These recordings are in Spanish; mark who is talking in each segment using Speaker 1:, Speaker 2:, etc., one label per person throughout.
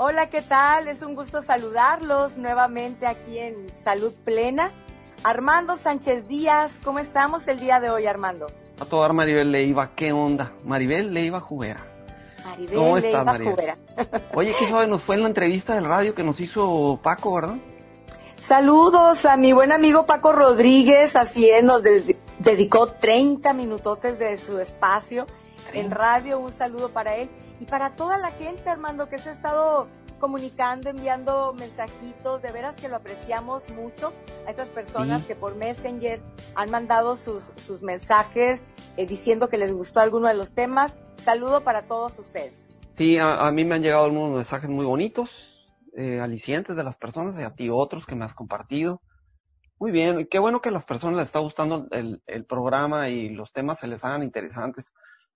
Speaker 1: Hola, ¿qué tal? Es un gusto saludarlos nuevamente aquí en Salud Plena. Armando Sánchez Díaz, ¿cómo estamos el día de hoy, Armando?
Speaker 2: A toda Maribel Leiva, ¿qué onda? Maribel Leiva Jubera.
Speaker 1: Maribel ¿Cómo Leiva Maribel? Jubera.
Speaker 2: Oye, ¿qué sabe? Nos fue en la entrevista del radio que nos hizo Paco, ¿verdad?
Speaker 1: Saludos a mi buen amigo Paco Rodríguez, así es, nos dedicó 30 minutotes de su espacio en radio, un saludo para él y para toda la gente, Armando, que se ha estado comunicando, enviando mensajitos, de veras que lo apreciamos mucho a estas personas que por Messenger han mandado sus, sus mensajes eh, diciendo que les gustó alguno de los temas. Saludo para todos ustedes.
Speaker 2: Sí, a, mí me han llegado algunos mensajes muy bonitos, eh, alicientes de las personas y a ti otros que me has compartido. Muy bien, qué bueno que a las personas les está gustando el, el programa y los temas se les hagan interesantes.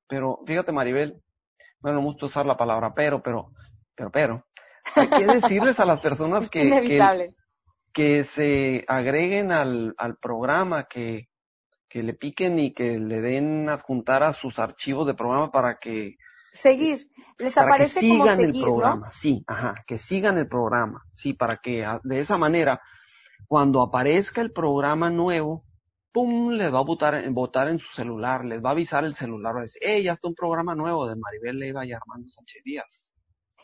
Speaker 2: Pero fíjate, Maribel, bueno, no me gusta usar la palabra pero, pero, pero, pero, hay que decirles a las personas que, que, se agreguen al, al programa, que, que le piquen y que le den adjuntar a sus archivos de programa para que
Speaker 1: seguir. Les aparece
Speaker 2: que sigan
Speaker 1: el
Speaker 2: programa. Sí ajá que sigan el programa. Sí para que de esa manera cuando aparezca el programa nuevo pum, les va a votar, votar en su celular, les va a avisar el celular, va a decir, hey, ya está un programa nuevo de Maribel Leiva y Armando Sánchez Díaz.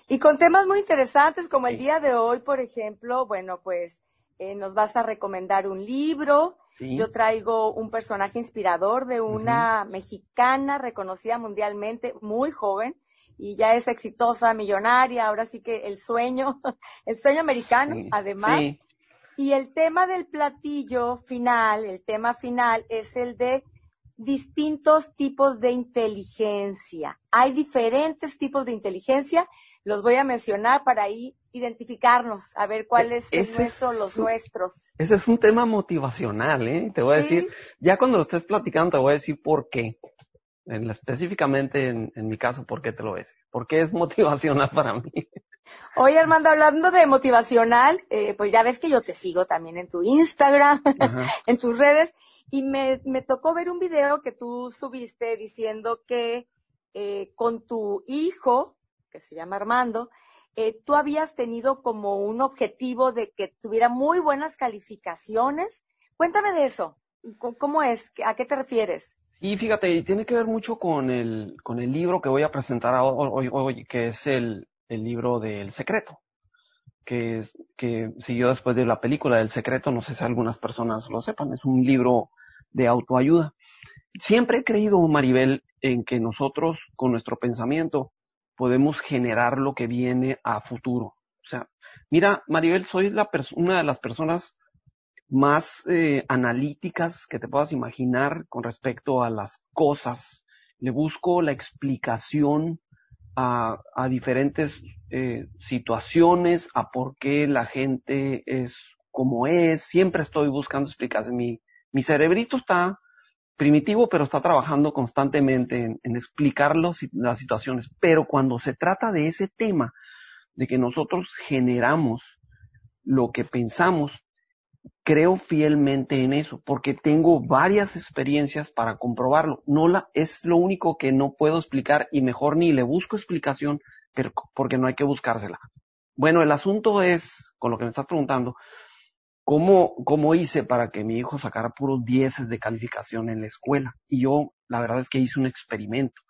Speaker 1: Y con temas muy interesantes, como el día de hoy, por ejemplo, bueno, pues eh, nos vas a recomendar un libro. Yo traigo un personaje inspirador de una mexicana reconocida mundialmente, muy joven, y ya es exitosa, millonaria, ahora sí que el sueño, el sueño americano, además. Y el tema del platillo final, el tema final es el de distintos tipos de inteligencia. Hay diferentes tipos de inteligencia, los voy a mencionar para ahí identificarnos, a ver cuál es el nuestro, los nuestros.
Speaker 2: Ese es un tema motivacional, ¿eh? Te voy a decir, ya cuando lo estés platicando te voy a decir por qué. En, específicamente en, en, mi caso, ¿por qué te lo voy a decir? Porque es motivacional para mí.
Speaker 1: Oye, Armando, hablando de motivacional, eh, pues ya ves que yo te sigo también en tu Instagram, en tus redes, y me, me, tocó ver un video que tú subiste diciendo que eh, con tu hijo, que se llama Armando, eh, tú habías tenido como un objetivo de que tuviera muy buenas calificaciones. Cuéntame de eso. ¿Cómo es? ¿A qué te refieres?
Speaker 2: Y fíjate, tiene que ver mucho con el, con el libro que voy a presentar hoy, hoy que es el, el libro del secreto, que, que siguió después de la película del secreto, no sé si algunas personas lo sepan, es un libro de autoayuda. Siempre he creído, Maribel, en que nosotros con nuestro pensamiento podemos generar lo que viene a futuro. O sea, mira, Maribel, soy la una de las personas más eh, analíticas que te puedas imaginar con respecto a las cosas. Le busco la explicación a, diferentes eh, situaciones, a por qué la gente es como es. Siempre estoy buscando explicaciones. Mi, cerebrito está primitivo, pero está trabajando constantemente en, en explicar las situaciones. Pero cuando se trata de ese tema, de que nosotros generamos lo que pensamos, creo fielmente en eso, porque tengo varias experiencias para comprobarlo. No la, es lo único que no puedo explicar y mejor ni le busco explicación, pero porque no hay que buscársela. Bueno, el asunto es, con lo que me estás preguntando, ¿cómo, cómo hice para que mi hijo sacara puros dieces de calificación en la escuela? Y yo, la verdad es que hice un experimento.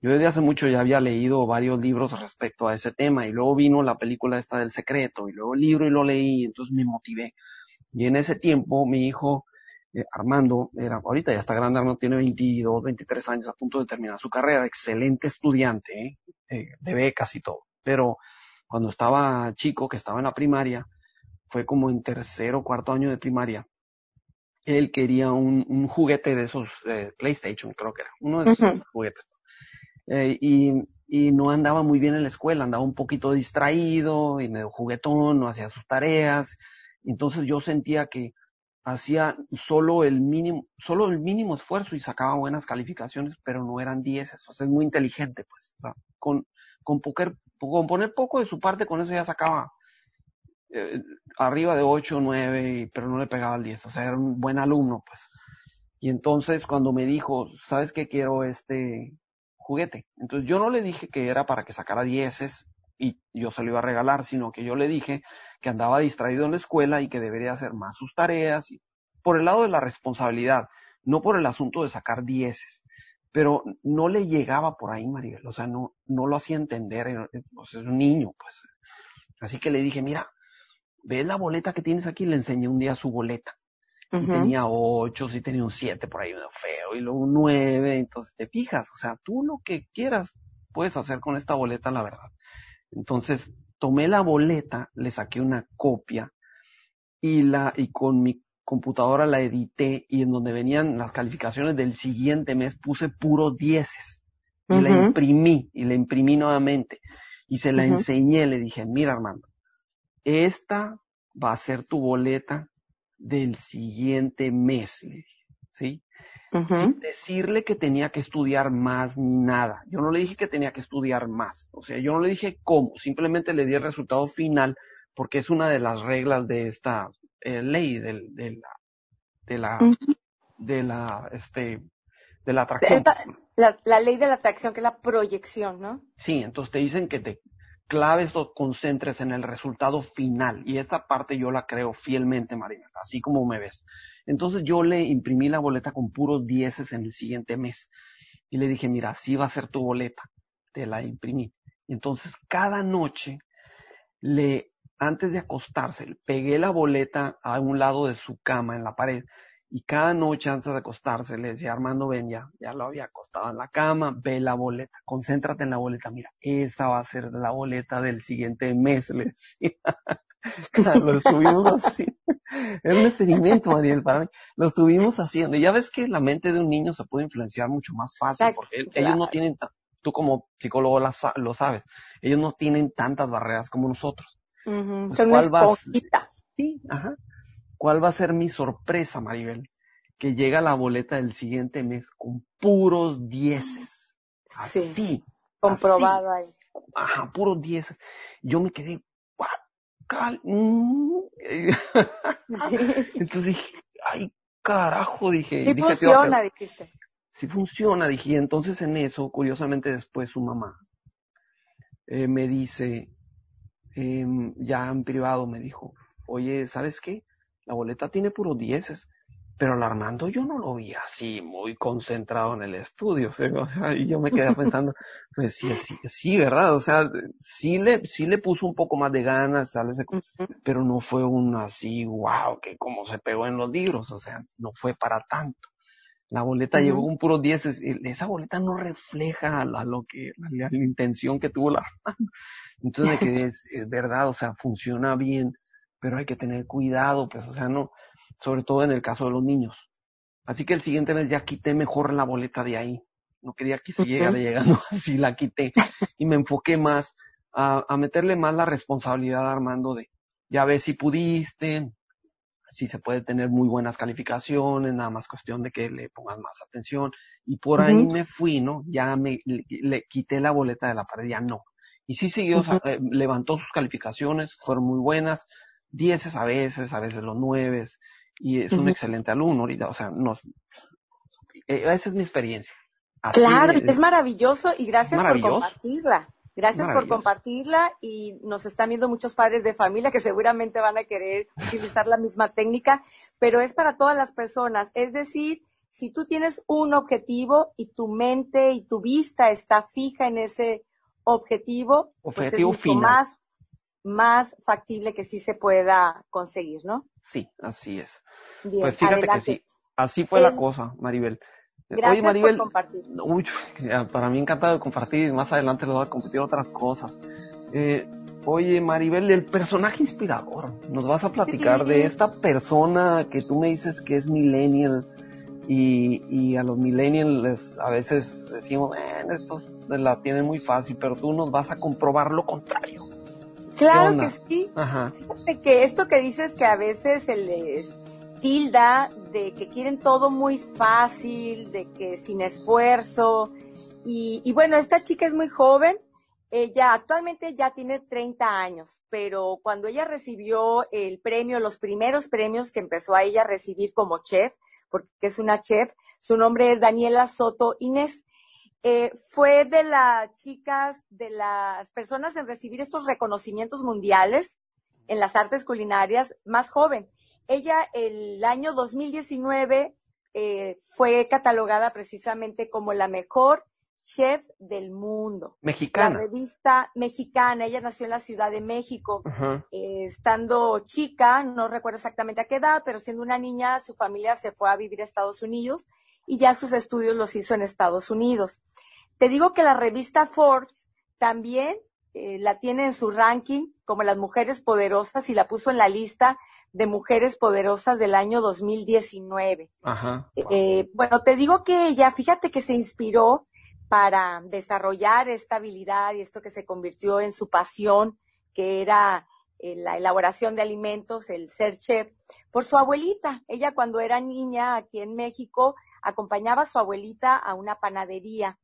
Speaker 2: Yo desde hace mucho ya había leído varios libros respecto a ese tema y luego vino la película esta del secreto y luego el libro y lo leí y entonces me motivé. Y en ese tiempo mi hijo eh, Armando, era, ahorita ya está grande, Armando tiene 22, 23 años, a punto de terminar su carrera, excelente estudiante, ¿eh? de becas y todo. Pero cuando estaba chico, que estaba en la primaria, fue como en tercero, cuarto año de primaria, él quería un, un juguete de esos eh, PlayStation, creo que era, uno de esos juguetes. Eh, y, y no andaba muy bien en la escuela, andaba un poquito distraído y medio juguetón, no hacía sus tareas, entonces yo sentía que hacía solo el mínimo, solo el mínimo esfuerzo y sacaba buenas calificaciones, pero no eran dieces. O sea, es muy inteligente, pues. O sea, con, con, con poner poco de su parte, con eso ya sacaba eh, arriba de 8 o 9, pero no le pegaba al 10. O sea, era un buen alumno, pues. Y entonces cuando me dijo, ¿sabes qué quiero este juguete? Entonces yo no le dije que era para que sacara dieces, y yo se lo iba a regalar, sino que yo le dije que andaba distraído en la escuela y que debería hacer más sus tareas, por el lado de la responsabilidad, no por el asunto de sacar dieces. Pero no le llegaba por ahí, Maribel, o sea, no, no lo hacía entender, pues es un niño, pues. Así que le dije, mira, ¿ves la boleta que tienes aquí? Le enseñé un día su boleta. Si tenía ocho, si tenía un siete por ahí medio feo, y luego un nueve, entonces te fijas, o sea, tú lo que quieras puedes hacer con esta boleta, la verdad. Entonces, tomé la boleta, le saqué una copia y la, y con mi computadora la edité y en donde venían las calificaciones del siguiente mes puse puro dieces. Y la imprimí y la imprimí nuevamente. Y se la enseñé, le dije, mira Armando, esta va a ser tu boleta del siguiente mes, le dije, ¿sí? Sin decirle que tenía que estudiar más ni nada. Yo no le dije que tenía que estudiar más. O sea, yo no le dije cómo, simplemente le di el resultado final porque es una de las reglas de esta eh, ley de, de, la de la de la este de la atracción.
Speaker 1: La, la, ley de la atracción que es la proyección, ¿no?
Speaker 2: Sí, entonces te dicen que te claves o concentres en el resultado final y esta parte yo la creo fielmente, Marina, así como me ves. Entonces yo le imprimí la boleta con puros dieces en el siguiente mes. Y le dije, mira, así va a ser tu boleta. Te la imprimí. Entonces cada noche le, antes de acostarse, pegué la boleta a un lado de su cama en la pared. Y cada noche antes de acostarse le decía, Armando, ven ya, ya lo había acostado en la cama, ve la boleta, concéntrate en la boleta, mira, esa va a ser la boleta del siguiente mes, le decía. lo estuvimos así. Es un experimento, Mariel, para mí. Lo estuvimos haciendo. Y ya ves que la mente de un niño se puede influenciar mucho más fácil, porque ellos no tienen, tú como psicólogo lo sabes, ellos no tienen tantas barreras como nosotros.
Speaker 1: Pues, ¿cuál va
Speaker 2: sí, ajá. ¿Cuál va a ser mi sorpresa, Maribel? Que llega la boleta del siguiente mes con puros dieces. Así. Sí.
Speaker 1: Comprobado ahí.
Speaker 2: Ajá, puros dieces. Yo me quedé, Mm. Entonces dije, ay, carajo, dije.
Speaker 1: Sí funciona, dijiste.
Speaker 2: Sí funciona, dije. Y entonces en eso, curiosamente después su mamá eh, me dice, em, ya en privado me dijo, oye, ¿sabes qué? La boleta tiene puros dieces pero al Armando yo no lo vi así, muy concentrado en el estudio, o sea, y yo me quedé pensando, pues sí, sí, sí, ¿verdad? O sea, sí le, sí le puso un poco más de ganas, ¿sabes? pero no fue un así, wow, que como se pegó en los libros, o sea, no fue para tanto. La boleta llegó con puros dieces, esa boleta no refleja a, lo que, la, intención que tuvo la Armando. Entonces me quedé, es verdad, o sea, funciona bien, pero hay que tener cuidado, pues, o sea, no, sobre todo en el caso de los niños. Así que el siguiente mes ya quité mejor la boleta de ahí. No quería que siguiera llegando, así la quité. Y me enfoqué más a, a meterle más la responsabilidad a Armando de, ya ves si pudiste, si se puede tener muy buenas calificaciones, nada más cuestión de que le pongas más atención. Y por ahí me fui, ¿no? Ya me le, quité la boleta de la pared, ya no. Y sí siguió, eh, levantó sus calificaciones, fueron muy buenas, dieces a veces, a veces los nueves, y es un excelente alumno ahorita, o sea, nos, eh, esa es mi experiencia.
Speaker 1: claro, es, maravilloso y gracias por compartirla. Gracias por compartirla y nos están viendo muchos padres de familia que seguramente van a querer utilizar la misma técnica, pero es para todas las personas. Es decir, si tú tienes un objetivo y tu mente y tu vista está fija en ese objetivo, pues es mucho más más factible que sí se pueda conseguir, ¿no?
Speaker 2: Sí, así es. pues fíjate que sí, así fue la cosa, Maribel.
Speaker 1: Gracias Maribel, por compartir.
Speaker 2: para mí encantado de compartir, más adelante les voy a compartir otras cosas. Eh, oye, Maribel, el personaje inspirador, nos vas a platicar de esta persona que tú me dices que es millennial y, y a los millennials a veces decimos, eh, estos la tienen muy fácil, pero tú nos vas a comprobar lo contrario.
Speaker 1: Claro que sí. Fíjate que esto que dices que a veces se les tilda de que quieren todo muy fácil, de que sin esfuerzo. Y, y bueno, esta chica es muy joven. Ella actualmente ya tiene 30 años, pero cuando ella recibió el premio, los primeros premios que empezó a ella a recibir como chef, porque es una chef, su nombre es Daniela Soto Inés. Eh, fue de las chicas, de las personas en recibir estos reconocimientos mundiales en las artes culinarias más joven. Ella el año 2019 eh, fue catalogada precisamente como la mejor chef del mundo.
Speaker 2: Mexicana.
Speaker 1: La revista mexicana, ella nació en la Ciudad de México, eh, estando chica, no recuerdo exactamente a qué edad, pero siendo una niña, su familia se fue a vivir a Estados Unidos y ya sus estudios los hizo en Estados Unidos. Te digo que la revista Forbes también eh, la tiene en su ranking como las mujeres poderosas y la puso en la lista de mujeres poderosas del año 2019. Ajá. Eh, bueno, te digo que ella, fíjate que se inspiró para desarrollar esta habilidad y esto que se convirtió en su pasión, que era eh, la elaboración de alimentos, el ser chef, por su abuelita. Ella cuando era niña aquí en México acompañaba a su abuelita a una panadería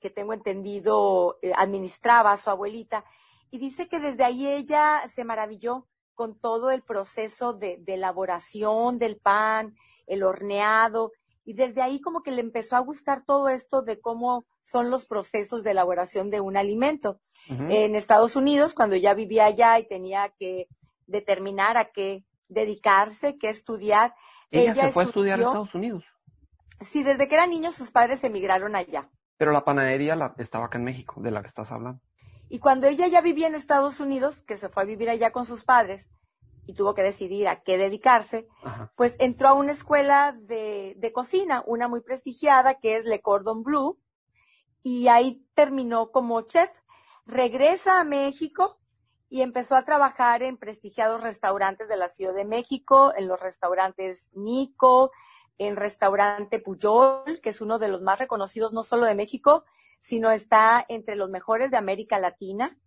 Speaker 1: que tengo entendido eh, administraba a su abuelita y dice que desde ahí ella se maravilló con todo el proceso de, elaboración del pan, el horneado, y desde ahí como que le empezó a gustar todo esto de cómo son los procesos de elaboración de un alimento. En Estados Unidos, cuando ya vivía allá y tenía que determinar a qué dedicarse, qué estudiar.
Speaker 2: Ella, se fue a estudiar a Estados Unidos.
Speaker 1: Sí, desde que era niño sus padres emigraron allá.
Speaker 2: Pero la panadería la, estaba acá en México, de la que estás hablando.
Speaker 1: Y cuando ella ya vivía en Estados Unidos, que se fue a vivir allá con sus padres y tuvo que decidir a qué dedicarse, pues entró a una escuela de, de, cocina, una muy prestigiada que es Le Cordon Bleu, y ahí terminó como chef. Regresa a México y empezó a trabajar en prestigiados restaurantes de la Ciudad de México, en los restaurantes Nico, en restaurante Puyol, que es uno de los más reconocidos no solo de México, sino está entre los mejores de América Latina.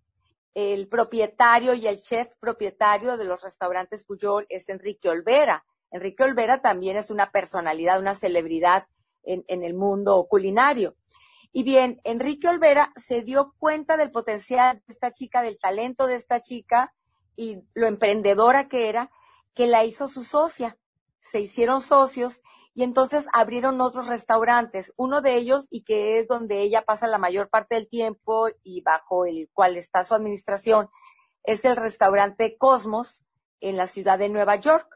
Speaker 1: El propietario y el chef propietario de los restaurantes Puyol es Enrique Olvera. Enrique Olvera también es una personalidad, una celebridad en, en el mundo culinario. Y bien, Enrique Olvera se dio cuenta del potencial de esta chica, del talento de esta chica y lo emprendedora que era, que la hizo su socia. Se hicieron socios y entonces abrieron otros restaurantes. Uno de ellos, y que es donde ella pasa la mayor parte del tiempo y bajo el cual está su administración, es el restaurante Cosmos en la ciudad de Nueva York.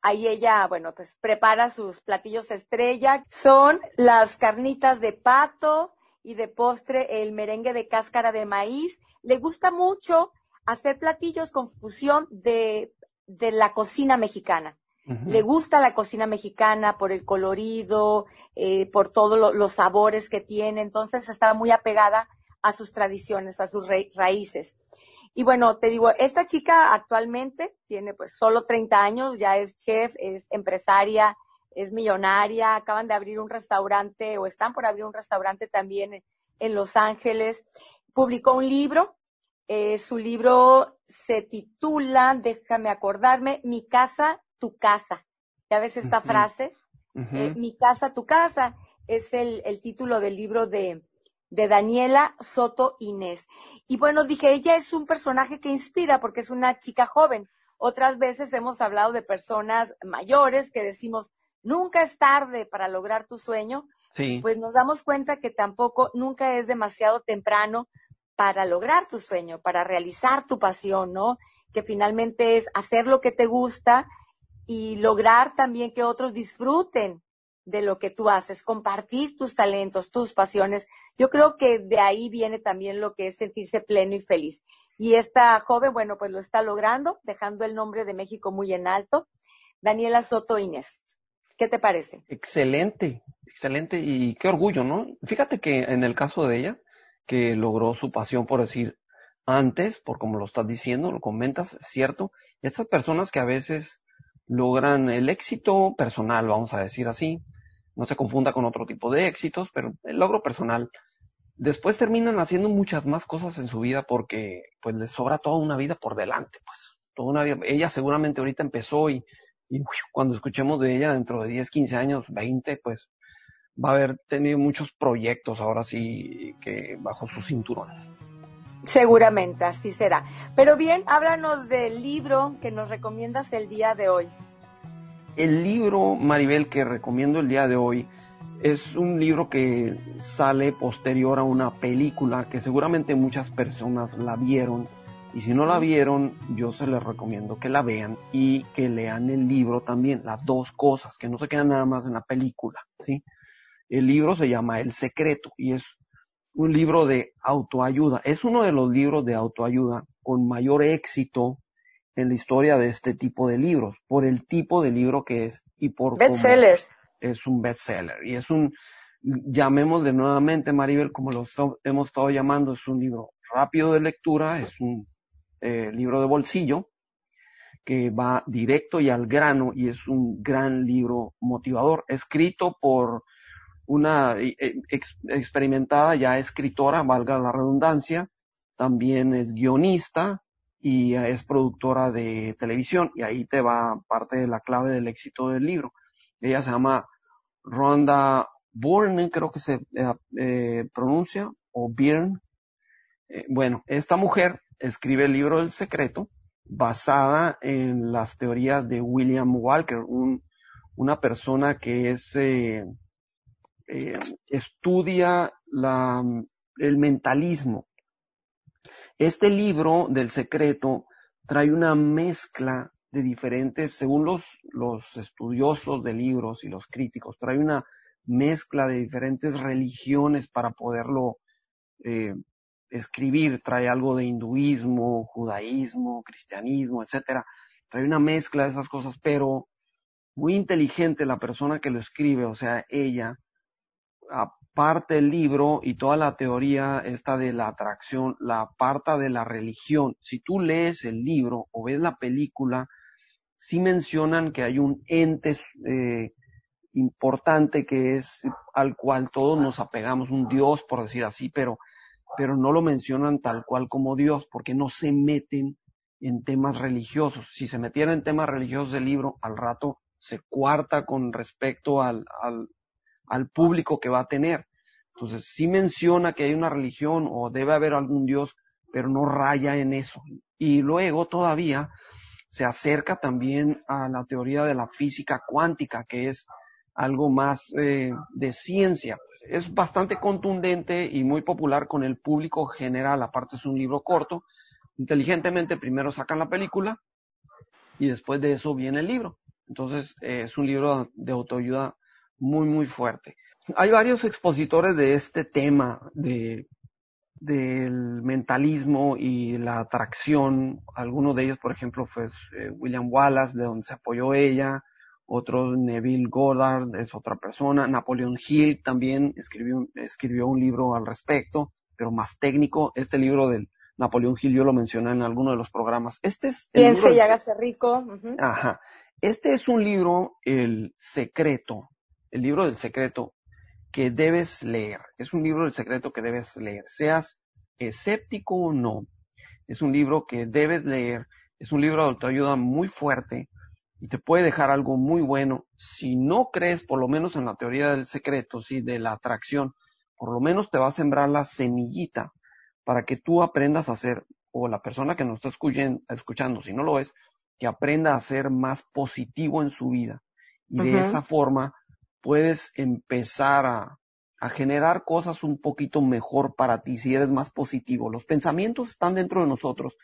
Speaker 1: Ahí ella, bueno, pues prepara sus platillos estrella. Son las carnitas de pato y de postre el merengue de cáscara de maíz. Le gusta mucho hacer platillos con fusión de, de la cocina mexicana. Le gusta la cocina mexicana por el colorido, eh, por todos los sabores que tiene, entonces está muy apegada a sus tradiciones, a sus raíces. Y bueno, te digo, esta chica actualmente tiene pues solo 30 años, ya es chef, es empresaria, es millonaria, acaban de abrir un restaurante o están por abrir un restaurante también en, Los Ángeles. Publicó un libro, eh, su libro se titula, déjame acordarme, Mi casa tu casa. ¿Ya ves esta frase? Eh, mi casa, tu casa. Es el, título del libro de, de Daniela Soto Inés. Y bueno, dije, ella es un personaje que inspira porque es una chica joven. Otras veces hemos hablado de personas mayores que decimos, nunca es tarde para lograr tu sueño. Sí. Pues nos damos cuenta que tampoco nunca es demasiado temprano para lograr tu sueño, para realizar tu pasión, ¿no? Que finalmente es hacer lo que te gusta y lograr también que otros disfruten de lo que tú haces, compartir tus talentos, tus pasiones. Yo creo que de ahí viene también lo que es sentirse pleno y feliz. Y esta joven, bueno, pues lo está logrando, dejando el nombre de México muy en alto. Daniela Soto Inés. ¿Qué te parece?
Speaker 2: Excelente, excelente y qué orgullo, ¿no? Fíjate que en el caso de ella, que logró su pasión por decir antes, por como lo estás diciendo, lo comentas, es cierto, estas personas que a veces logran el éxito personal, vamos a decir así. No se confunda con otro tipo de éxitos, pero el logro personal. Después terminan haciendo muchas más cosas en su vida porque pues les sobra toda una vida por delante, pues. Toda una vida. Ella seguramente ahorita empezó y, y cuando escuchemos de ella dentro de 10, 15 años, 20, pues va a haber tenido muchos proyectos ahora sí que bajo su cinturón.
Speaker 1: Seguramente, así será. Pero bien, háblanos del libro que nos recomiendas el día de hoy.
Speaker 2: El libro, Maribel, que recomiendo el día de hoy es un libro que sale posterior a una película que seguramente muchas personas la vieron y si no la vieron yo se les recomiendo que la vean y que lean el libro también, las dos cosas, que no se quedan nada más en la película, ¿sí? El libro se llama El Secreto y es un libro de autoayuda. Es uno de los libros de autoayuda con mayor éxito en la historia de este tipo de libros, por el tipo de libro que es y por
Speaker 1: bestseller.
Speaker 2: Es un bestseller y es un, llamémosle nuevamente, Maribel, como lo hemos estado llamando, es un libro rápido de lectura, es un eh, libro de bolsillo que va directo y al grano y es un gran libro motivador, escrito por una eh, experimentada ya escritora, valga la redundancia, también es guionista y es productora de televisión y ahí te va parte de la clave del éxito del libro. Ella se llama Rhonda Byrne, creo que se eh, eh, pronuncia, o Byrne. bueno, esta mujer escribe el libro El Secreto basada en las teorías de William Walker, un, una persona que es eh, estudia la, el mentalismo. Este libro del secreto trae una mezcla de diferentes, según los, los estudiosos de libros y los críticos, trae una mezcla de diferentes religiones para poderlo eh, escribir. Trae algo de hinduismo, judaísmo, cristianismo, etcétera. Trae una mezcla de esas cosas, pero muy inteligente la persona que lo escribe, o sea, ella, aparte el libro y toda la teoría esta de la atracción, la aparta de la religión. Si tú lees el libro o ves la película, sí mencionan que hay un ente eh, importante que es al cual todos nos apegamos, un Dios, por decir así, pero, pero no lo mencionan tal cual como Dios, porque no se meten en temas religiosos. Si se metieran en temas religiosos del libro, al rato se cuarta con respecto al, al, al público que va a tener. Entonces, sí menciona que hay una religión o debe haber algún Dios, pero no raya en eso. Y luego todavía se acerca también a la teoría de la física cuántica, que es algo más eh, de ciencia. Es bastante contundente y muy popular con el público general. Aparte es un libro corto. Inteligentemente primero sacan la película y después de eso viene el libro. Entonces eh, es un libro de autoayuda muy, muy fuerte. Hay varios expositores de este tema de, del mentalismo y la atracción. Algunos de ellos, por ejemplo, fue eh, William Wallace, de donde se apoyó ella. Otro, Neville Goddard, es otra persona. Napoleon Hill también escribió, escribió un libro al respecto, pero más técnico. Este libro del Napoleón Hill yo lo mencioné en alguno de los programas. Este es...
Speaker 1: Piense y hágase rico.
Speaker 2: Ajá. Este es un libro, El Secreto, el libro del secreto que debes leer. Es un libro del secreto que debes leer, seas escéptico o no. Es un libro que debes leer. Es un libro de autoayuda muy fuerte y te puede dejar algo muy bueno. Si no crees, por lo menos en la teoría del secreto, sí, de la atracción, por lo menos te va a sembrar la semillita para que tú aprendas a hacer, o la persona que nos está escuchando, escuchando si no lo es, que aprenda a ser más positivo en su vida. Y de esa forma puedes empezar a, generar cosas un poquito mejor para ti si eres más positivo. Los pensamientos están dentro de nosotros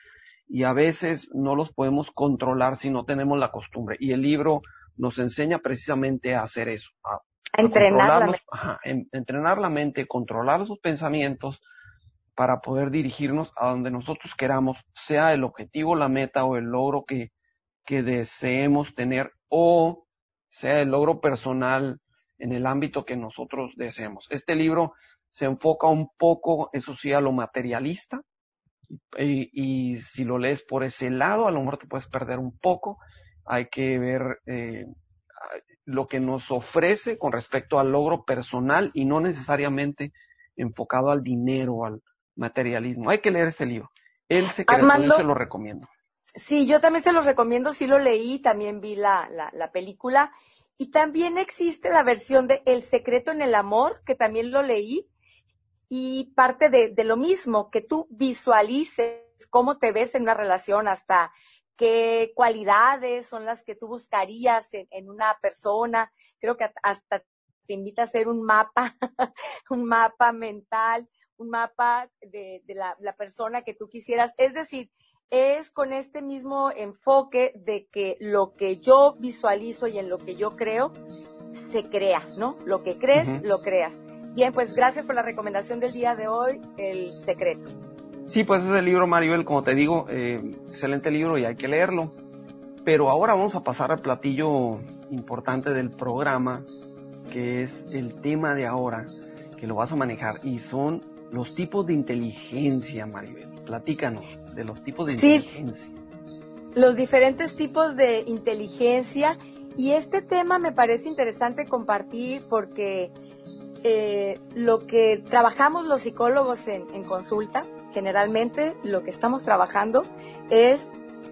Speaker 2: y a veces no los podemos controlar si no tenemos la costumbre. Y el libro nos enseña precisamente a hacer eso, a,
Speaker 1: entrenar, la mente.
Speaker 2: entrenar la mente, controlar sus pensamientos para poder dirigirnos a donde nosotros queramos, sea el objetivo, la meta o el logro que, que deseemos tener o sea el logro personal en el ámbito que nosotros deseemos. Este libro se enfoca un poco, eso sí, a lo materialista, y, si lo lees por ese lado, a lo mejor te puedes perder un poco. Hay que ver eh, lo que nos ofrece con respecto al logro personal y no necesariamente enfocado al dinero, al materialismo. Hay que leer este libro. El secreto, yo se lo recomiendo.
Speaker 1: Sí, yo también se lo recomiendo, sí lo leí, también vi la, la, la película y también existe la versión de El secreto en el amor, que también lo leí, y parte de, lo mismo, que tú visualices cómo te ves en una relación, hasta qué cualidades son las que tú buscarías en, en una persona. Creo que hasta te invita a hacer un mapa, un mapa mental, un mapa de, la, la persona que tú quisieras. Es decir, es con este mismo enfoque de que lo que yo visualizo y en lo que yo creo, se crea, ¿no? Lo que crees, lo creas. Bien, pues gracias por la recomendación del día de hoy, El Secreto.
Speaker 2: Sí, pues es el libro, Maribel, como te digo, eh, excelente libro y hay que leerlo. Pero ahora vamos a pasar al platillo importante del programa, que es el tema de ahora, que lo vas a manejar, y son los tipos de inteligencia, Maribel. Platícanos de los tipos de inteligencia.
Speaker 1: Los diferentes tipos de inteligencia. Y este tema me parece interesante compartir porque eh, lo que trabajamos los psicólogos en, consulta, generalmente lo que estamos trabajando es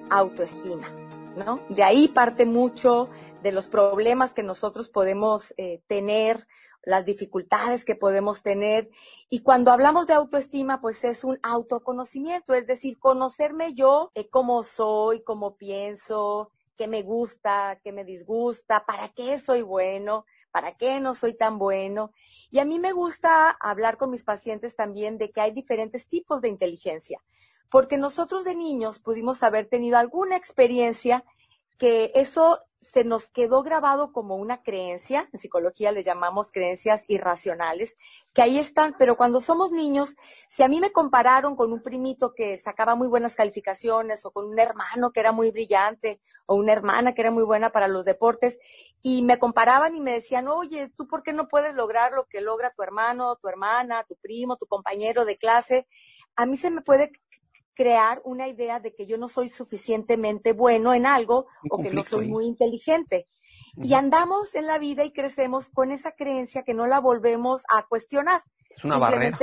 Speaker 1: autoestima, ¿no? De ahí parte mucho de los problemas que nosotros podemos eh, tener, las dificultades que podemos tener. Y cuando hablamos de autoestima, pues es un autoconocimiento, es decir, conocerme yo, eh, cómo soy, cómo pienso, qué me gusta, qué me disgusta, para qué soy bueno, ¿Para qué no soy tan bueno? Y a mí me gusta hablar con mis pacientes también de que hay diferentes tipos de inteligencia, porque nosotros de niños pudimos haber tenido alguna experiencia que eso se nos quedó grabado como una creencia, en psicología le llamamos creencias irracionales, que ahí están, pero cuando somos niños, si a mí me compararon con un primito que sacaba muy buenas calificaciones o con un hermano que era muy brillante o una hermana que era muy buena para los deportes y me comparaban y me decían, oye, ¿tú por qué no puedes lograr lo que logra tu hermano, tu hermana, tu primo, tu compañero de clase? A mí se me puede crear una idea de que yo no soy suficientemente bueno en algo o que no soy muy inteligente. Y andamos en la vida y crecemos con esa creencia que no la volvemos a cuestionar.
Speaker 2: Es una barrera.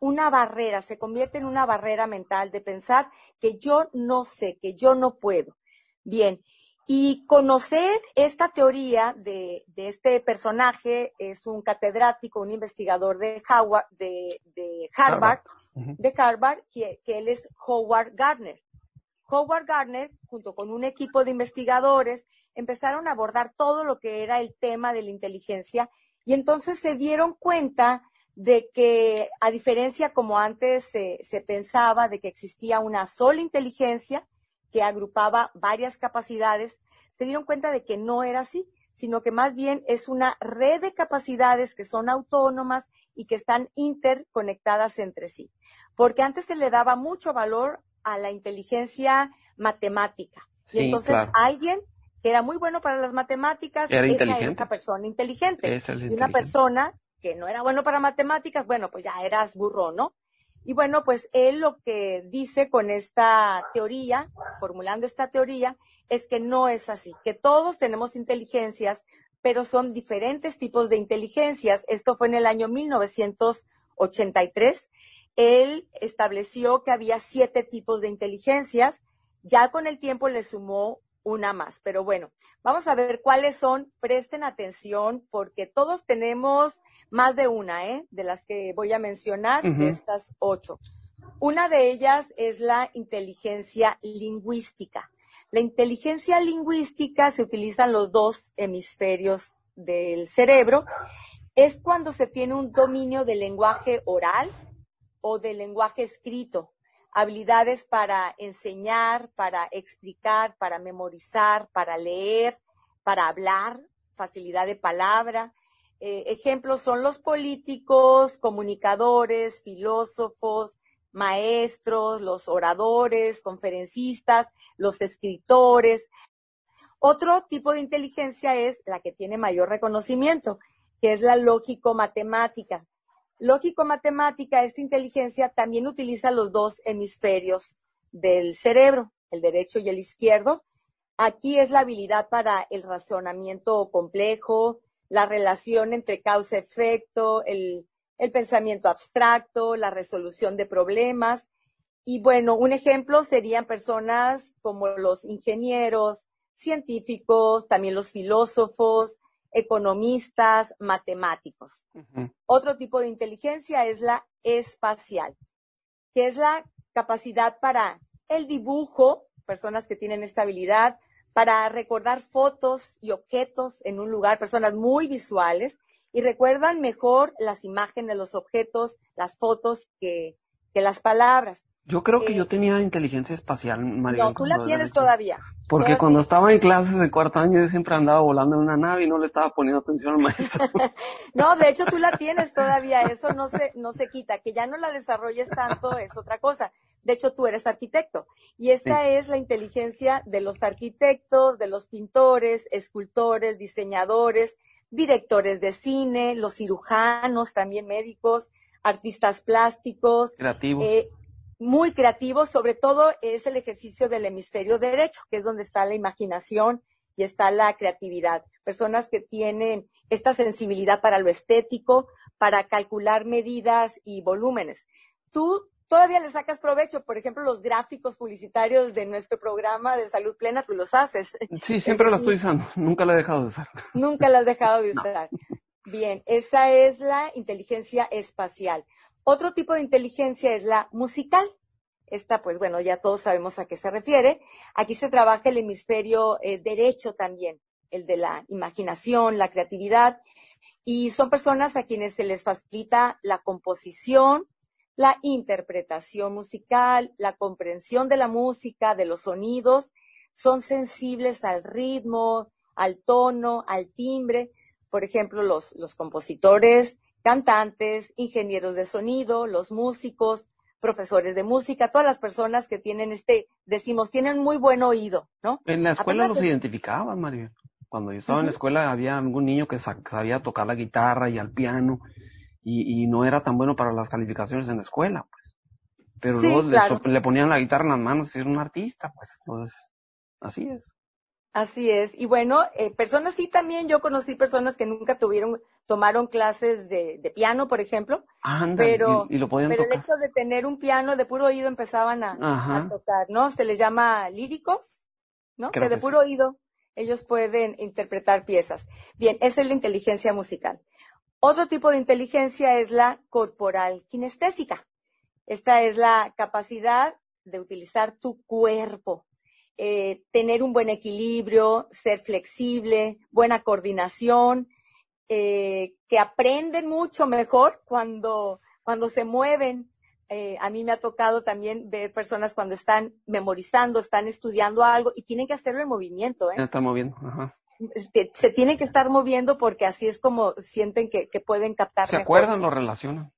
Speaker 1: Una barrera, se convierte en una barrera mental de pensar que yo no sé, que yo no puedo. Bien, y conocer esta teoría de, este personaje es un catedrático, un investigador de, Howard, de, Harvard, de Harvard, que, él es Howard Gardner. Howard Gardner, junto con un equipo de investigadores, empezaron a abordar todo lo que era el tema de la inteligencia y entonces se dieron cuenta de que, a diferencia como antes se pensaba, de que existía una sola inteligencia que agrupaba varias capacidades, se dieron cuenta de que no era así, sino que más bien es una red de capacidades que son autónomas y que están interconectadas entre sí. Porque antes se le daba mucho valor a la inteligencia matemática. Y entonces alguien que era muy bueno para las matemáticas,
Speaker 2: era inteligente.
Speaker 1: una persona inteligente. y una persona que no era bueno para matemáticas, bueno, pues ya eras burro, ¿no? Y bueno, pues él lo que dice con esta teoría, formulando esta teoría, es que no es así, que todos tenemos inteligencias, pero son diferentes tipos de inteligencias. Esto fue en el año 1983. Él estableció que había siete tipos de inteligencias. Ya con el tiempo le sumó una más. Pero bueno, vamos a ver cuáles son. Presten atención porque todos tenemos más de una, ¿eh? De las que voy a mencionar, de estas ocho. Una de ellas es la inteligencia lingüística. La inteligencia lingüística se utilizan los dos hemisferios del cerebro. Es cuando se tiene un dominio del lenguaje oral o del lenguaje escrito habilidades para enseñar, para explicar, para memorizar, para leer, para hablar, facilidad de palabra. Eh, ejemplos son los políticos, comunicadores, filósofos, maestros, los oradores, conferencistas, los escritores. Otro tipo de inteligencia es la que tiene mayor reconocimiento, que es la lógico-matemática lógico-matemática, esta inteligencia también utiliza los dos hemisferios del cerebro, el derecho y el izquierdo. Aquí es la habilidad para el razonamiento complejo, la relación entre causa-efecto, el, el pensamiento abstracto, la resolución de problemas. Y bueno, un ejemplo serían personas como los ingenieros, científicos, también los filósofos, economistas, matemáticos. Otro tipo de inteligencia es la espacial, que es la capacidad para el dibujo, personas que tienen esta habilidad, para recordar fotos y objetos en un lugar, personas muy visuales, y recuerdan mejor las imágenes, los objetos, las fotos que, que las palabras.
Speaker 2: Yo creo que yo eh, tenía inteligencia espacial, María.
Speaker 1: No, tú la tienes todavía.
Speaker 2: Porque cuando estaba en clases de cuarto año yo siempre andaba volando en una nave y no le estaba poniendo atención al maestro.
Speaker 1: no, de hecho tú la tienes todavía, eso no se, no se quita. Que ya no la desarrolles tanto es otra cosa. De hecho tú eres arquitecto y esta es la inteligencia de los arquitectos, de los pintores, escultores, diseñadores, directores de cine, los cirujanos, también médicos, artistas plásticos.
Speaker 2: Creativos. Eh,
Speaker 1: muy creativos, sobre todo es el ejercicio del hemisferio derecho, que es donde está la imaginación y está la creatividad. Personas que tienen esta sensibilidad para lo estético, para calcular medidas y volúmenes. Tú todavía le sacas provecho, por ejemplo, los gráficos publicitarios de nuestro programa de salud plena, tú los haces.
Speaker 2: Sí, siempre la estoy usando, nunca la he dejado de usar.
Speaker 1: Nunca la has dejado de usar. Bien, esa es la inteligencia espacial. Otro tipo de inteligencia es la musical. Esta, pues bueno, ya todos sabemos a qué se refiere. Aquí se trabaja el hemisferio eh, derecho también, el de la imaginación, la creatividad. Y son personas a quienes se les facilita la composición, la interpretación musical, la comprensión de la música, de los sonidos. Son sensibles al ritmo, al tono, al timbre. Por ejemplo, los, los compositores cantantes, ingenieros de sonido, los músicos, profesores de música, todas las personas que tienen este, decimos, tienen muy buen oído, ¿no?
Speaker 2: En la escuela los identificaban, María. Cuando yo estaba en la escuela había algún niño que sabía tocar la guitarra y al piano y, no era tan bueno para las calificaciones en la escuela, pues. Pero luego le, ponían la guitarra en las manos y era un artista, pues. Entonces, así es.
Speaker 1: Así es. Y bueno, eh, personas sí también, yo conocí personas que nunca tuvieron, tomaron clases de, de piano, por ejemplo. pero,
Speaker 2: y, lo
Speaker 1: pero
Speaker 2: el
Speaker 1: hecho de tener un piano de puro oído empezaban a, tocar, ¿no? Se les llama líricos, ¿no? que de puro oído ellos pueden interpretar piezas. Bien, esa es la inteligencia musical. Otro tipo de inteligencia es la corporal kinestésica. Esta es la capacidad de utilizar tu cuerpo eh, tener un buen equilibrio, ser flexible, buena coordinación, eh, que aprenden mucho mejor cuando, cuando se mueven. Eh, a mí me ha tocado también ver personas cuando están memorizando, están estudiando algo y tienen que hacerlo en movimiento. ¿eh?
Speaker 2: Están moviendo. Ajá
Speaker 1: se tienen que estar moviendo porque así es como sienten que, pueden captar.
Speaker 2: Se acuerdan, lo relacionan.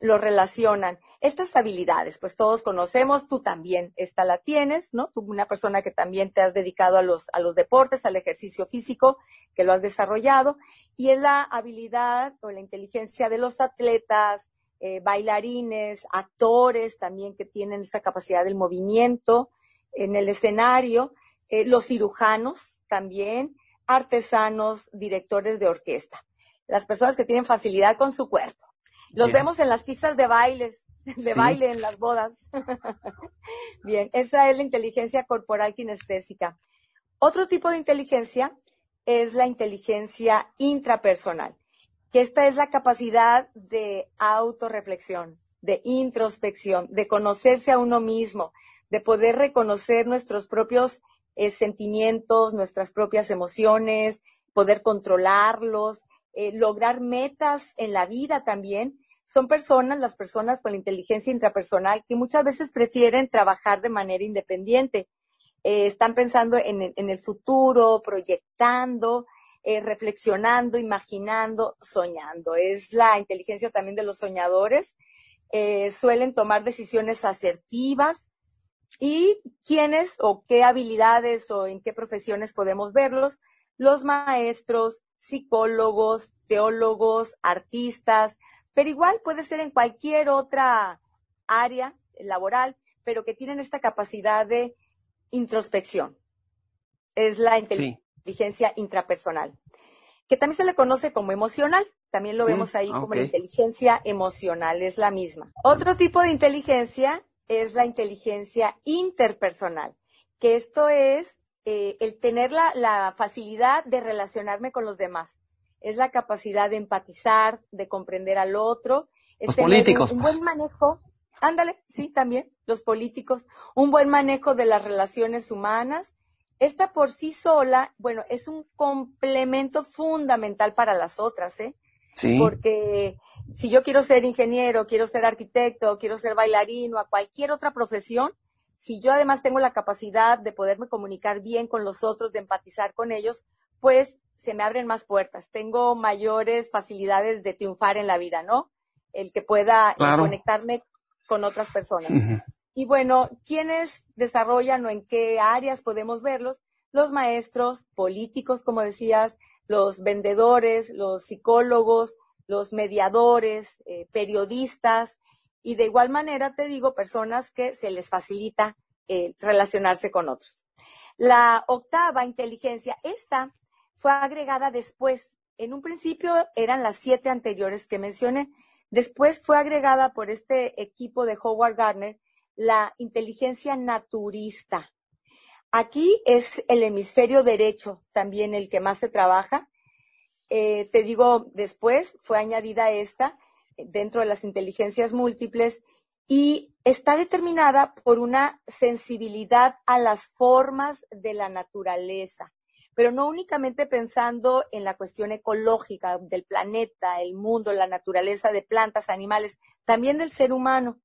Speaker 1: Lo relacionan. Estas habilidades, pues todos conocemos, tú también esta la tienes, ¿no? Tú una persona que también te has dedicado a los, a los deportes, al ejercicio físico, que lo has desarrollado, y es la habilidad o la inteligencia de los atletas, eh, bailarines, actores también que tienen esta capacidad del movimiento en el escenario, eh, los cirujanos también, artesanos, directores de orquesta, las personas que tienen facilidad con su cuerpo. Los vemos en las pistas de bailes, de baile en las bodas. Bien, esa es la inteligencia corporal kinestésica. Otro tipo de inteligencia es la inteligencia intrapersonal, que esta es la capacidad de autorreflexión, de introspección, de conocerse a uno mismo, de poder reconocer nuestros propios sentimientos, nuestras propias emociones, poder controlarlos, eh, lograr metas en la vida también. Son personas, las personas con la inteligencia intrapersonal, que muchas veces prefieren trabajar de manera independiente. Eh, están pensando en, el futuro, proyectando, eh, reflexionando, imaginando, soñando. Es la inteligencia también de los soñadores. suelen tomar decisiones asertivas, y quiénes o qué habilidades o en qué profesiones podemos verlos, los maestros, psicólogos, teólogos, artistas, pero igual puede ser en cualquier otra área laboral, pero que tienen esta capacidad de introspección. Es la inteligencia intrapersonal, que también se le conoce como emocional. También lo mm, vemos ahí como la inteligencia emocional, es la misma. Otro tipo de inteligencia es la inteligencia interpersonal, que esto es eh, el tener la, facilidad de relacionarme con los demás. Es la capacidad de empatizar, de comprender al otro. Es
Speaker 2: los políticos.
Speaker 1: Un, buen manejo. Ándale, sí, también, los políticos. Un buen manejo de las relaciones humanas. Esta por sí sola, bueno, es un complemento fundamental para las otras, ¿eh? Porque si yo quiero ser ingeniero, quiero ser arquitecto, quiero ser bailarín o a cualquier otra profesión, si yo además tengo la capacidad de poderme comunicar bien con los otros, de empatizar con ellos, pues se me abren más puertas, tengo mayores facilidades de triunfar en la vida, ¿no? El que pueda conectarme con otras personas. Y bueno, ¿quiénes desarrollan o en qué áreas podemos verlos? Los maestros, políticos, como decías, los vendedores, los psicólogos, los mediadores, eh, periodistas y de igual manera te digo personas que se les facilita eh, relacionarse con otros. La octava inteligencia, esta fue agregada después. En un principio eran las siete anteriores que mencioné. Después fue agregada por este equipo de Howard Gardner la inteligencia naturista. Aquí es el hemisferio derecho también el que más se trabaja. Eh, te digo, después fue añadida esta eh, dentro de las inteligencias múltiples y está determinada por una sensibilidad a las formas de la naturaleza, pero no únicamente pensando en la cuestión ecológica del planeta, el mundo, la naturaleza de plantas, animales, también del ser humano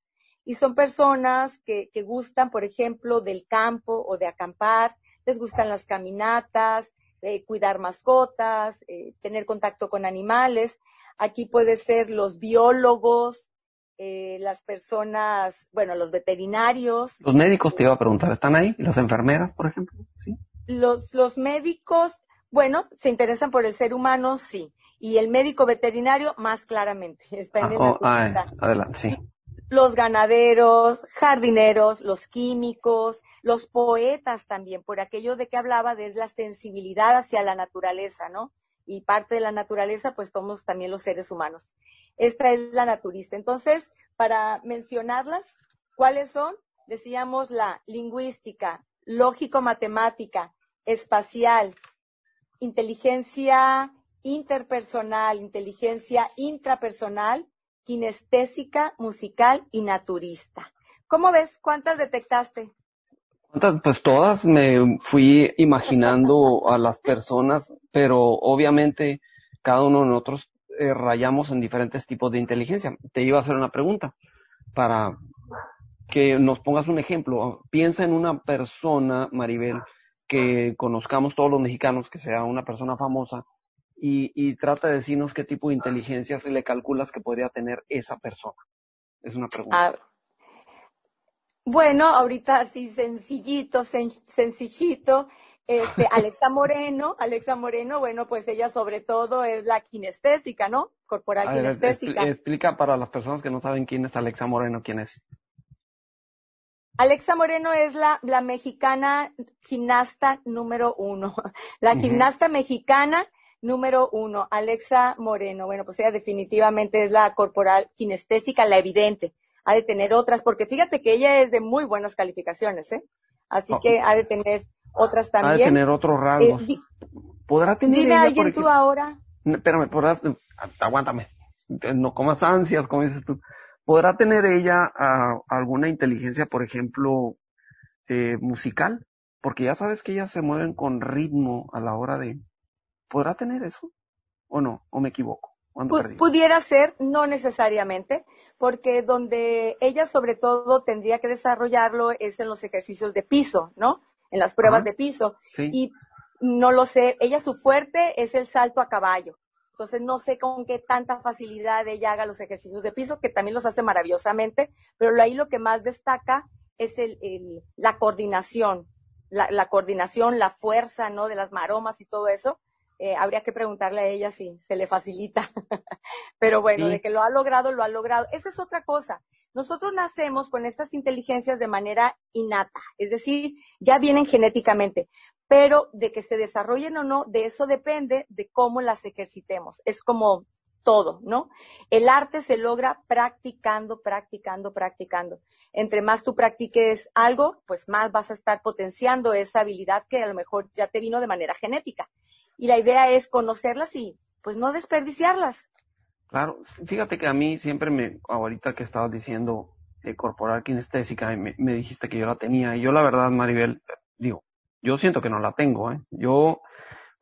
Speaker 1: y son personas que, que gustan, por ejemplo, del campo o de acampar, les gustan las caminatas, eh, cuidar mascotas, eh, tener contacto con animales. Aquí puede ser los biólogos, eh, las personas, bueno, los veterinarios.
Speaker 2: Los médicos te iba a preguntar, ¿están ahí? ¿Las enfermeras, por ejemplo? ¿Sí?
Speaker 1: Los, los médicos, bueno, se interesan por el ser humano, sí. Y el médico veterinario, más claramente. Está en
Speaker 2: ah, oh, ah, adelante, sí
Speaker 1: los ganaderos, jardineros, los químicos, los poetas también, por aquello de que hablaba de la sensibilidad hacia la naturaleza, ¿no? Y parte de la naturaleza, pues somos también los seres humanos. Esta es la naturista. Entonces, para mencionarlas, ¿cuáles son? Decíamos la lingüística, lógico-matemática, espacial, inteligencia interpersonal, inteligencia intrapersonal, kinestésica, musical y naturista. ¿Cómo ves? ¿Cuántas detectaste?
Speaker 2: Pues todas me fui imaginando a las personas, pero obviamente cada uno de nosotros eh, rayamos en diferentes tipos de inteligencia. Te iba a hacer una pregunta para que nos pongas un ejemplo. Piensa en una persona, Maribel, que conozcamos todos los mexicanos, que sea una persona famosa, y, trata de decirnos qué tipo de inteligencia se le calculas que podría tener esa persona. Es una pregunta. Ah,
Speaker 1: bueno, ahorita así sencillito, sencillito. Este, Alexa Moreno, Alexa Moreno, bueno, pues ella sobre todo es la kinestésica, ¿no? Corporal kinestésica.
Speaker 2: explica para las personas que no saben quién es Alexa Moreno, quién es.
Speaker 1: Alexa Moreno es la, la mexicana gimnasta número uno. La gimnasta mexicana Número uno, Alexa Moreno. Bueno, pues ella definitivamente es la corporal kinestésica, la evidente. Ha de tener otras, porque fíjate que ella es de muy buenas calificaciones, ¿eh? Así oh. que ha de tener otras también. Ha
Speaker 2: de tener otros rasgos. Eh, ¿Podrá tener
Speaker 1: Dime alguien tú ahora.
Speaker 2: Espérame, podrá, aguántame. No comas ansias, como dices tú. ¿Podrá tener ella ah, alguna inteligencia, por ejemplo, eh, musical? Porque ya sabes que ellas se mueven con ritmo a la hora de, ¿Podrá tener eso? ¿O no? ¿O me equivoco?
Speaker 1: pudiera ser, no necesariamente, porque donde ella sobre todo tendría que desarrollarlo es en los ejercicios de piso, ¿no? En las pruebas de piso. Y no lo sé, ella su fuerte es el salto a caballo. Entonces no sé con qué tanta facilidad ella haga los ejercicios de piso, que también los hace maravillosamente, pero ahí lo que más destaca es el, la coordinación, la, la, coordinación, la fuerza, ¿no? De las maromas y todo eso. Eh, habría que preguntarle a ella si se le facilita. Pero bueno, de que lo ha logrado, lo ha logrado. Esa es otra cosa. Nosotros nacemos con estas inteligencias de manera innata, es decir, ya vienen genéticamente, pero de que se desarrollen o no, de eso depende de cómo las ejercitemos. Es como todo, ¿no? El arte se logra practicando, practicando, practicando. Entre más tú practiques algo, pues más vas a estar potenciando esa habilidad que a lo mejor ya te vino de manera genética y la idea es conocerlas y pues no desperdiciarlas.
Speaker 2: Claro, fíjate que a mí siempre me, ahorita que estabas diciendo eh, corporal kinestésica, me, me, dijiste que yo la tenía, y yo la verdad, Maribel, digo, yo siento que no la tengo, ¿eh? Yo,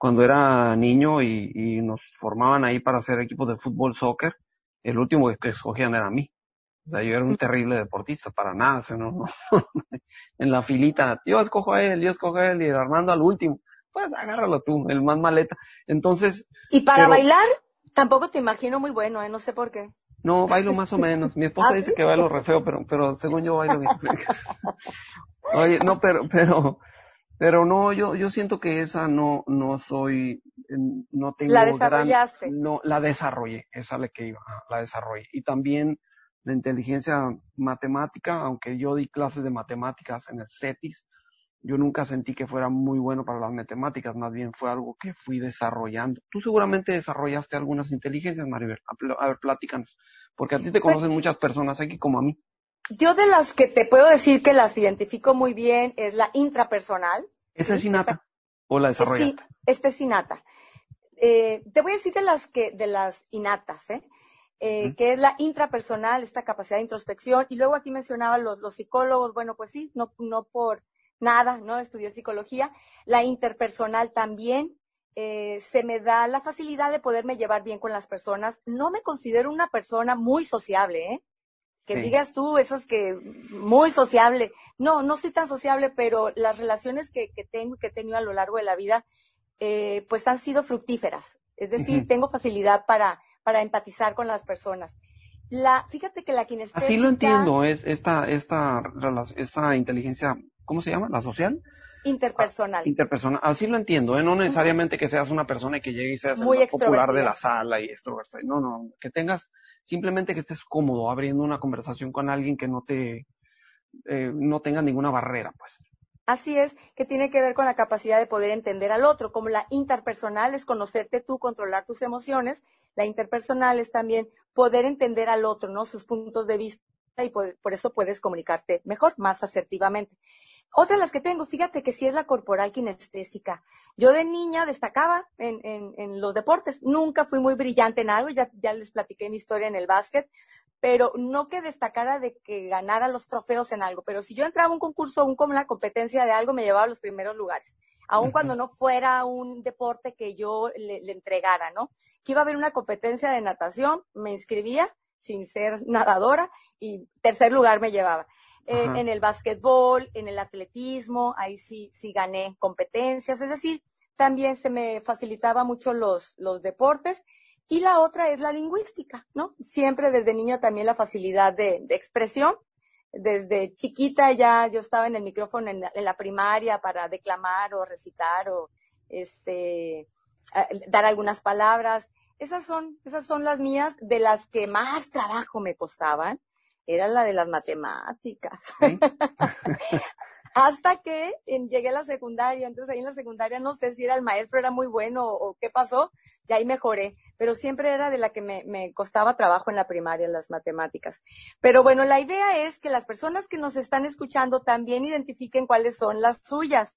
Speaker 2: cuando era niño y, y nos formaban ahí para hacer equipos de fútbol, soccer, el último que escogían era a mí. O sea, yo era un terrible deportista, para nada, o sea, no, no. en la filita, yo escojo a él, yo escojo a él, y Armando al último. Pues agárralo tú, el más maleta. Entonces.
Speaker 1: ¿Y para bailar? Tampoco te imagino muy bueno, ¿eh? No sé por qué.
Speaker 2: No, bailo más o menos. Mi esposa ¿Ah, dice que bailo re feo, pero, pero según yo bailo bien. Oye, no, pero, pero, pero no, yo, yo siento que esa no, no soy, no tengo.
Speaker 1: La desarrollaste.
Speaker 2: no, la desarrollé, esa es la que iba, la desarrollé. Y también la inteligencia matemática, aunque yo di clases de matemáticas en el CETIS, yo nunca sentí que fuera muy bueno para las matemáticas, más bien fue algo que fui desarrollando. Tú seguramente desarrollaste algunas inteligencias, Maribel. A ver, platícanos, porque a ti te pues conocen muchas personas aquí como a mí.
Speaker 1: Yo de las que te puedo decir que las identifico muy bien es la intrapersonal.
Speaker 2: ¿Esa es inata o la desarrollaste?
Speaker 1: Sí, esta es inata. Eh, te voy a decir de las que, de las innatas, ¿eh? Eh, que es la intrapersonal, esta capacidad de introspección. Y luego aquí mencionaba los, los psicólogos, bueno, pues sí, no, no por nada, ¿no? Estudié psicología. La interpersonal también. Eh, se me da la facilidad de poderme llevar bien con las personas. No me considero una persona muy sociable, ¿eh? Que digas tú, eso es que muy sociable. No, no soy tan sociable, pero las relaciones que, que tengo y que he tenido a lo largo de la vida, eh, pues han sido fructíferas. Es decir, tengo facilidad para, para empatizar con las personas. La, fíjate que la kinestésica...
Speaker 2: Así lo entiendo, es esta, esta, esta inteligencia, ¿cómo se llama? ¿La social?
Speaker 1: Interpersonal.
Speaker 2: Ah, interpersonal, así lo entiendo, ¿eh? no necesariamente que seas una persona que llegue y seas el más popular de la sala y extrovertida. No, no, que tengas, simplemente que estés cómodo abriendo una conversación con alguien que no te, eh, no tenga ninguna barrera, pues.
Speaker 1: Así es, que tiene que ver con la capacidad de poder entender al otro, como la interpersonal es conocerte tú, controlar tus emociones, la interpersonal es también poder entender al otro, ¿no? Sus puntos de vista y por, eso puedes comunicarte mejor, más asertivamente. Otra de las que tengo, fíjate que sí es la corporal kinestésica. Yo de niña destacaba en, en, en los deportes. Nunca fui muy brillante en algo, ya, ya les platiqué mi historia en el básquet, pero no que destacara de que ganara los trofeos en algo. Pero si yo entraba a un concurso o una competencia de algo, me llevaba a los primeros lugares. Aun cuando no fuera un deporte que yo le, le entregara, ¿no? Que iba a haber una competencia de natación, me inscribía sin ser nadadora y tercer lugar me llevaba. Eh, en el básquetbol, en el atletismo, ahí sí, sí gané competencias, es decir, también se me facilitaba mucho los, los deportes. Y la otra es la lingüística, ¿no? Siempre desde niña también la facilidad de, de expresión. Desde chiquita ya yo estaba en el micrófono en la, primaria para declamar o recitar o este, dar algunas palabras. Esas son, esas son las mías de las que más trabajo me costaban. Era la de las matemáticas. Hasta que llegué a la secundaria, entonces ahí en la secundaria no sé si era el maestro, era muy bueno o, qué pasó, y ahí mejoré, pero siempre era de la que me, me costaba trabajo en la primaria, las matemáticas. Pero bueno, la idea es que las personas que nos están escuchando también identifiquen cuáles son las suyas.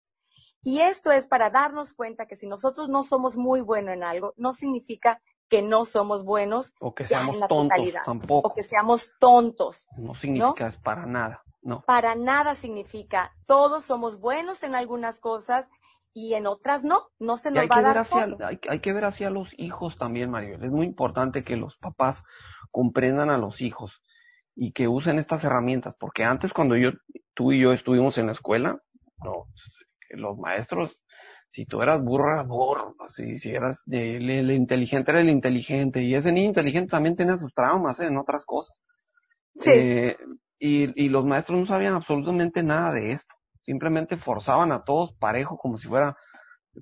Speaker 1: Y esto es para darnos cuenta que si nosotros no somos muy buenos en algo, no significa que no somos buenos
Speaker 2: o que seamos tontos tampoco.
Speaker 1: o que seamos tontos
Speaker 2: no significa para nada no.
Speaker 1: Para nada significa todos somos buenos en algunas cosas y en otras no no se nos va a dar
Speaker 2: hacia, hay, que ver hacia los hijos también Maribel. Es muy importante que los papás comprendan a los hijos y que usen estas herramientas porque antes cuando yo tú y yo estuvimos en la escuela no los maestros si tú eras burro, eras burro, si, si eras el, inteligente, era el inteligente, y ese niño inteligente también tenía sus traumas ¿eh? en otras cosas. Sí. Eh, y, y los maestros no sabían absolutamente nada de esto, simplemente forzaban a todos parejo como si fuera,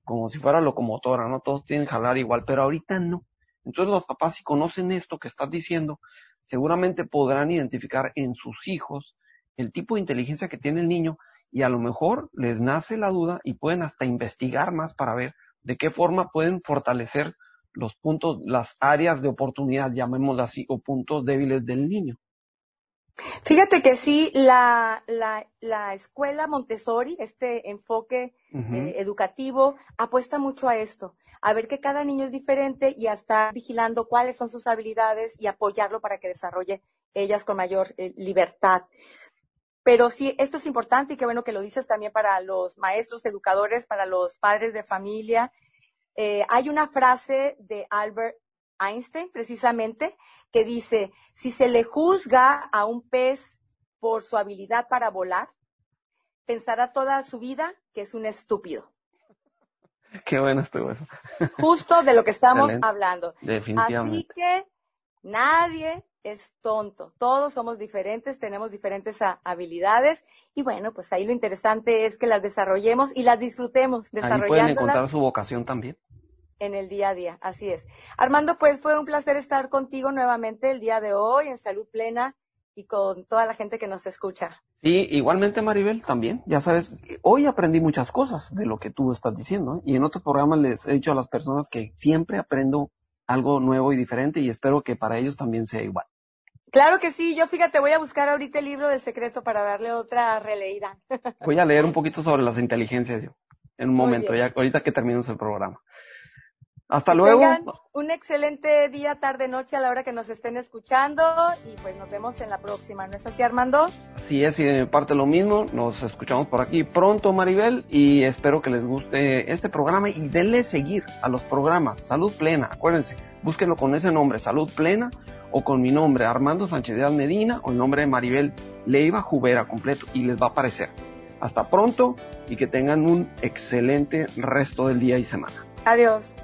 Speaker 2: como si fuera locomotora, ¿no? Todos tienen que jalar igual, pero ahorita no. Entonces los papás si conocen esto que estás diciendo, seguramente podrán identificar en sus hijos el tipo de inteligencia que tiene el niño y a lo mejor les nace la duda y pueden hasta investigar más para ver de qué forma pueden fortalecer los puntos, las áreas de oportunidad, llamémoslo así, o puntos débiles del niño.
Speaker 1: Fíjate que sí, la, la, la escuela Montessori, este enfoque eh, educativo, apuesta mucho a esto, a ver que cada niño es diferente y a estar vigilando cuáles son sus habilidades y apoyarlo para que desarrolle ellas con mayor eh, libertad. Pero sí, esto es importante y qué bueno que lo dices también para los maestros, educadores, para los padres de familia. eh, hay una frase de Albert Einstein, precisamente, que dice, si se le juzga a un pez por su habilidad para volar, pensará toda su vida que es un estúpido.
Speaker 2: Qué bueno estuvo eso.
Speaker 1: Justo de lo que estamos hablando.
Speaker 2: Definitivamente.
Speaker 1: Así que nadie es tonto. Todos somos diferentes, tenemos diferentes habilidades y bueno, pues ahí lo interesante es que las desarrollemos y las disfrutemos.
Speaker 2: Ahí pueden encontrar su vocación también.
Speaker 1: En el día a día, así es. Armando, pues fue un placer estar contigo nuevamente el día de hoy en Salud Plena y con toda la gente que nos escucha.
Speaker 2: Sí, igualmente Maribel, también. Ya sabes, hoy aprendí muchas cosas de lo que tú estás diciendo. ¿eh? Y en otros programas les he dicho a las personas que siempre aprendo algo nuevo y diferente y espero que para ellos también sea igual.
Speaker 1: Claro que sí, yo fíjate, voy a buscar ahorita el libro del secreto para darle otra releída.
Speaker 2: Voy a leer un poquito sobre las inteligencias yo, en un momento, ya ahorita que terminemos el programa. Hasta luego. Tengan
Speaker 1: un excelente día, tarde, noche a la hora que nos estén escuchando y pues nos vemos en la próxima. ¿No es así, Armando?
Speaker 2: Así es, y de mi parte lo mismo. Nos escuchamos por aquí pronto, Maribel, y espero que les guste este programa y denle seguir a los programas Salud Plena. Acuérdense, búsquenlo con ese nombre, Salud Plena o con mi nombre Armando Sánchez de Medina o el nombre de Maribel Leiva Jubera completo y les va a aparecer. Hasta pronto y que tengan un excelente resto del día y semana.
Speaker 1: Adiós.